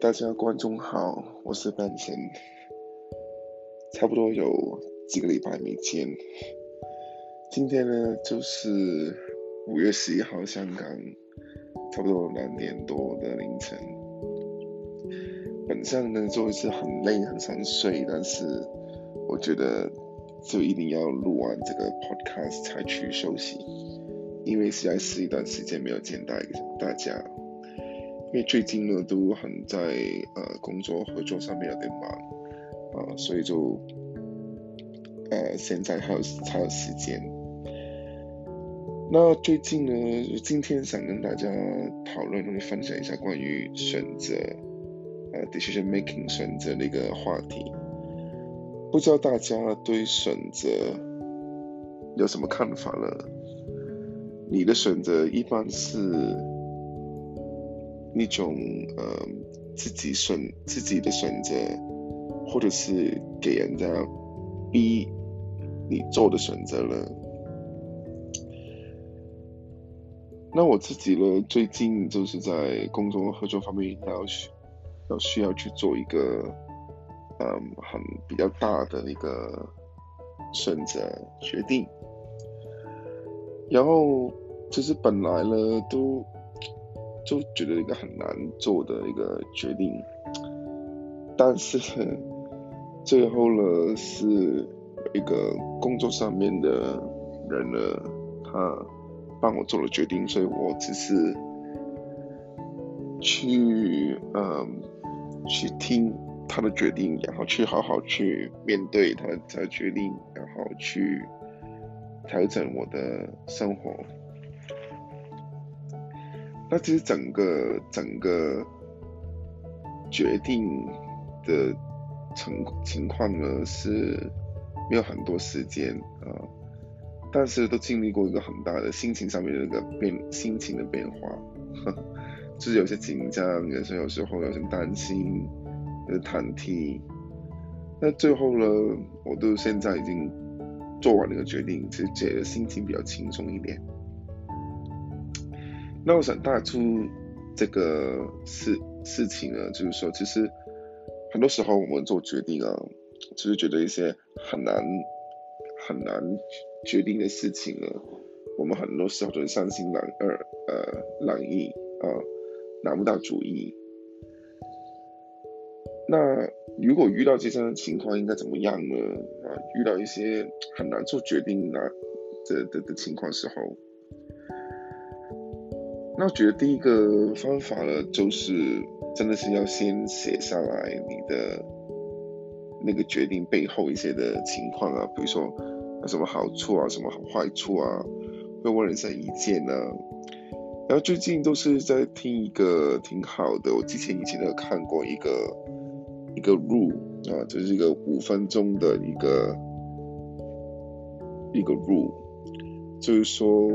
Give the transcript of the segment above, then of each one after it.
大家观众好，我是半神差不多有几个礼拜没见。今天呢，就是五月十一号，香港差不多两点多的凌晨。本上呢，就一次很累，很想睡，但是我觉得就一定要录完这个 podcast 才去休息，因为实在是一段时间没有见到大家。因为最近呢都很在呃工作合作上面有点忙啊，所以就呃现在还有才有时间。那最近呢，今天想跟大家讨论，跟分享一下关于选择呃 decision making 选择的一个话题。不知道大家对选择有什么看法呢？你的选择一般是？那种呃自己选自己的选择，或者是给人家逼你做的选择了。那我自己呢，最近就是在工作合作方面要需要需要去做一个嗯很比较大的一个选择决定，然后其实本来呢都。就觉得一个很难做的一个决定，但是最后呢，是一个工作上面的人呢，他帮我做了决定，所以我只是去嗯去听他的决定，然后去好好去面对他的决定，然后去调整我的生活。那其实整个整个决定的情情况呢是没有很多时间啊，但是都经历过一个很大的心情上面的一个变心情的变化，就是有些紧张，有时有时候有些担心，有些忐忑。那最后呢，我都现在已经做完那个决定，其实觉得心情比较轻松一点。那我想带出这个事事情呢，就是说，其实很多时候我们做决定啊，就是觉得一些很难很难决定的事情呢，我们很多时候都是三心两二呃两意啊，拿不到主意。那如果遇到这样的情况，应该怎么样呢？啊，遇到一些很难做决定的的的的情况时候。那我觉得第一个方法呢，就是真的是要先写下来你的那个决定背后一些的情况啊，比如说有什么好处啊，什么坏处啊，会问人生意见呢。然后最近都是在听一个挺好的，我之前以前都有看过一个一个 rule 啊，就是一个五分钟的一个一个 rule，就是说。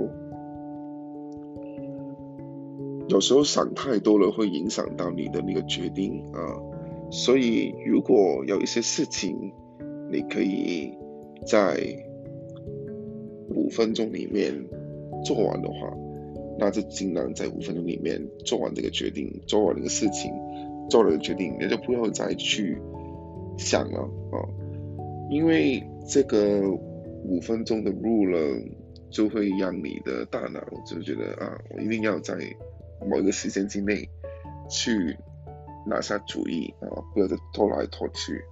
有时候想太多了，会影响到你的那个决定啊。所以，如果有一些事情，你可以在五分钟里面做完的话，那就尽量在五分钟里面做完这个决定，做完这个事情，做了决定，你就不要再去想了啊。因为这个五分钟的路了，就会让你的大脑就觉得啊，我一定要在。某一个时间之内去拿下主意啊，不要再拖来拖去，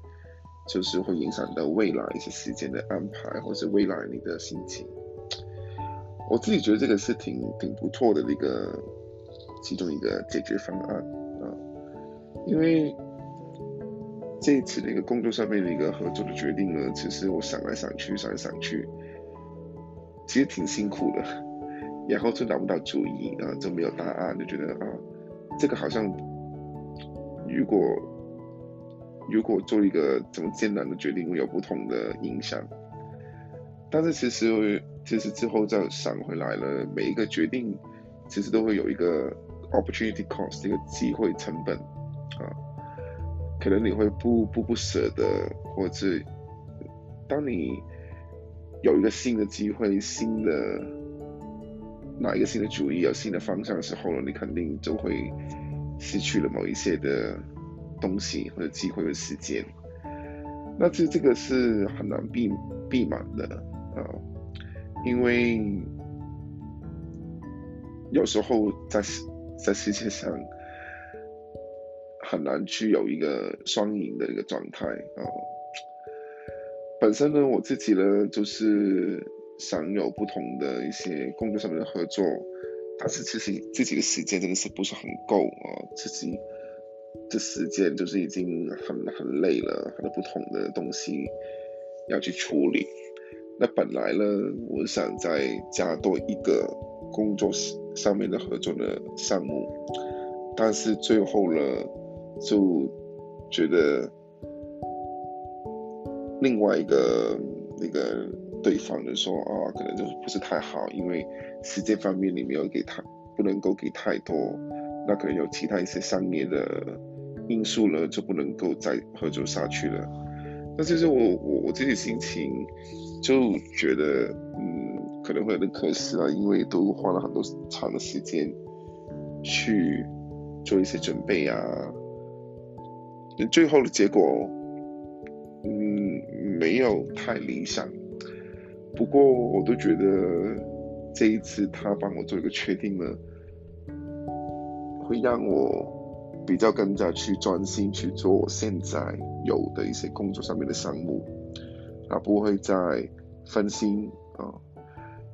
就是会影响到未来一些时间的安排，或者未来你的心情。我自己觉得这个是挺挺不错的一个其中一个解决方案啊，因为这一次的一个工作上面的一个合作的决定呢，其实我想来想去，想来想去，其实挺辛苦的。然后就拿不到主意啊，就没有答案，就觉得啊，这个好像如果如果做一个这么艰难的决定，会有不同的影响。但是其实其实之后再想回来了，每一个决定其实都会有一个 opportunity cost，一个机会成本啊，可能你会不不不舍得，或者是当你有一个新的机会，新的。拿一个新的主意，有新的方向的时候呢，你肯定就会失去了某一些的东西或者机会和时间。那这这个是很难避避免的啊，因为有时候在在世界上很难去有一个双赢的一个状态啊。本身呢，我自己呢就是想有不同的一些工作上面的合作，但是其实自己的时间真的是不是很够啊，自己。这时间就是已经很很累了，很多不同的东西要去处理。那本来呢，我想再加多一个工作上面的合作的项目，但是最后呢，就觉得另外一个那个对方的说啊，可能就是不是太好，因为时间方面你没有给他，不能够给太多，那可能有其他一些商业的。因素了就不能够再合作下去了，那就是我我我自己心情就觉得嗯可能会有点可惜啊，因为都花了很多长的时间去做一些准备啊，最后的结果嗯没有太理想，不过我都觉得这一次他帮我做一个确定了，会让我。比较更加去专心去做我现在有的一些工作上面的项目，啊，不会再分心啊，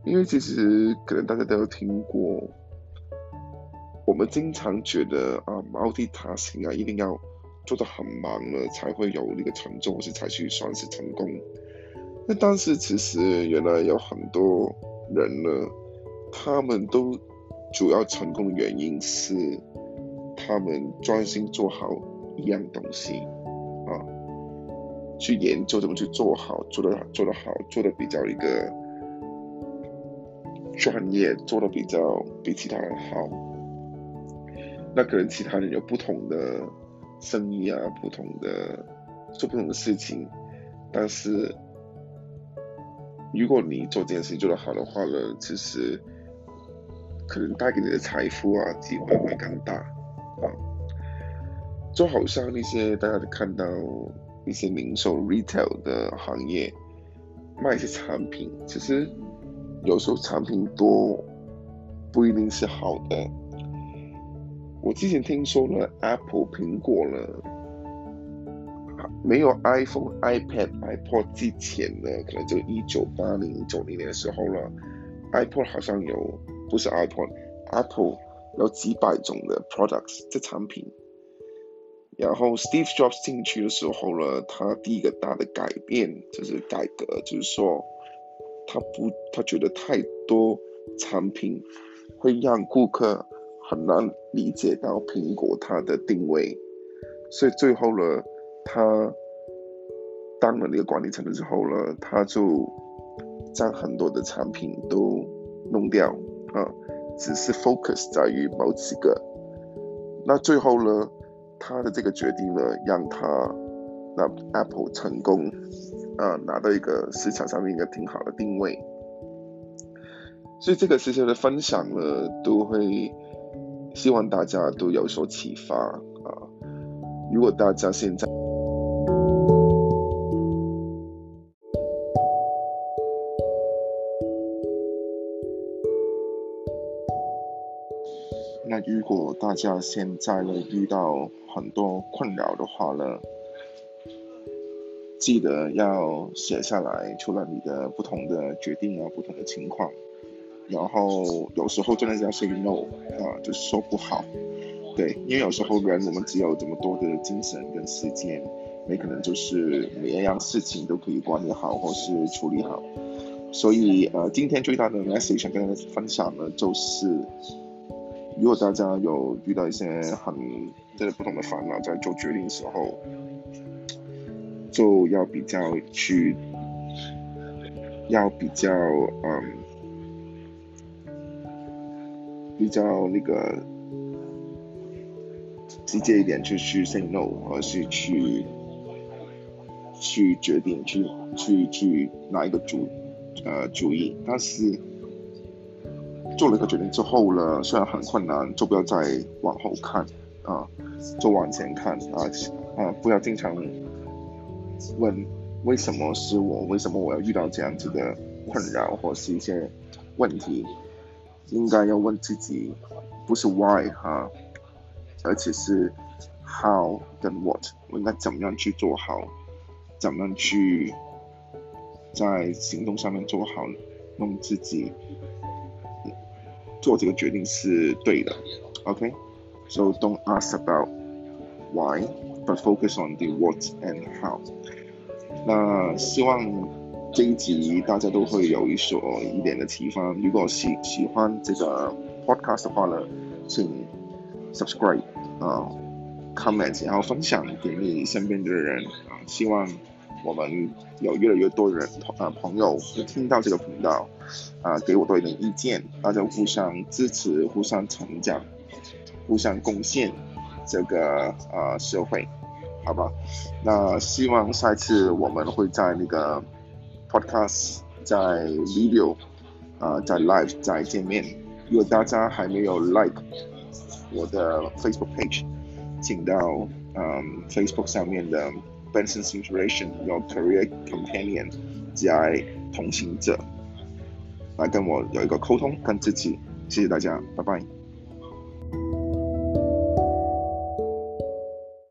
因为其实可能大家都有听过，我们经常觉得啊，multitasking 啊，一定要做的很忙了才会有那个成就，或是才去算是成功。那但是其实原来有很多人呢，他们都主要成功的原因是。他们专心做好一样东西啊，去研究怎么去做好，做的做得好，做的比较一个专业，做的比较比其他人好。那可能其他人有不同的生意啊，不同的做不同的事情，但是如果你做这件事情做得好的话呢，其实可能带给你的财富啊，机会会更大。啊，就好像那些大家看到一些零售 retail 的行业卖一些产品，其实有时候产品多不一定是好的。我之前听说了 Apple 苹果了，没有 iPhone、iPad、iPod 之前呢，可能就一九八零九零年的时候了，iPod 好像有不是 iPod，Apple。有几百种的 products 这产品，然后 Steve Jobs 进去的时候呢，他第一个大的改变就是改革，就是说他不，他觉得太多产品会让顾客很难理解到苹果它的定位，所以最后呢，他当了那个管理层的时候呢，他就将很多的产品都弄掉啊。只是 focus 在于某几个，那最后呢，他的这个决定呢，让他那 Apple 成功啊，拿到一个市场上面一个挺好的定位。所以这个事情的分享呢，都会希望大家都有所启发啊。如果大家现在，那如果大家现在呢遇到很多困扰的话呢，记得要写下来，除了你的不同的决定啊，不同的情况，然后有时候真的是要 say no 啊，就是说不好，对，因为有时候人我们只有这么多的精神跟时间，没可能就是每一样事情都可以管理好或是处理好，所以呃，今天最大的 message 想跟大家分享的就是。如果大家有遇到一些很这个不同的烦恼，在做决定的时候，就要比较去，要比较嗯，比较那个直接一点，就去 say no，而是去去决定，去去去拿一个主呃主意，但是。做了一个决定之后呢，虽然很困难，就不要再往后看，啊，就往前看啊啊，不要经常问为什么是我，为什么我要遇到这样子的困扰或是一些问题，应该要问自己，不是 why 哈，而且是 how 跟 what，我应该怎么样去做好，怎么样去在行动上面做好，弄自己做这个决定是对的，OK，so don't ask about why，but focus on the what and how。那希望这一集大家都会有一所一点的启发。如果喜喜欢这个 podcast 的话呢，请 subscribe 啊，comment，然后分享给你身边的人啊。希望我们有越来越多人啊朋友会听到这个频道啊，给我多一点意见，大家互相支持，互相成长，互相贡献这个啊社会。好吧，那希望下次我们会在那个 podcast，在 video，啊，在 live 再见面。如果大家还没有 like 我的 Facebook page，请到嗯 Facebook 上面的 Benson's Inspiration Your Career Companion 加同行者，来跟我有一个沟通跟自己。谢谢大家，拜拜。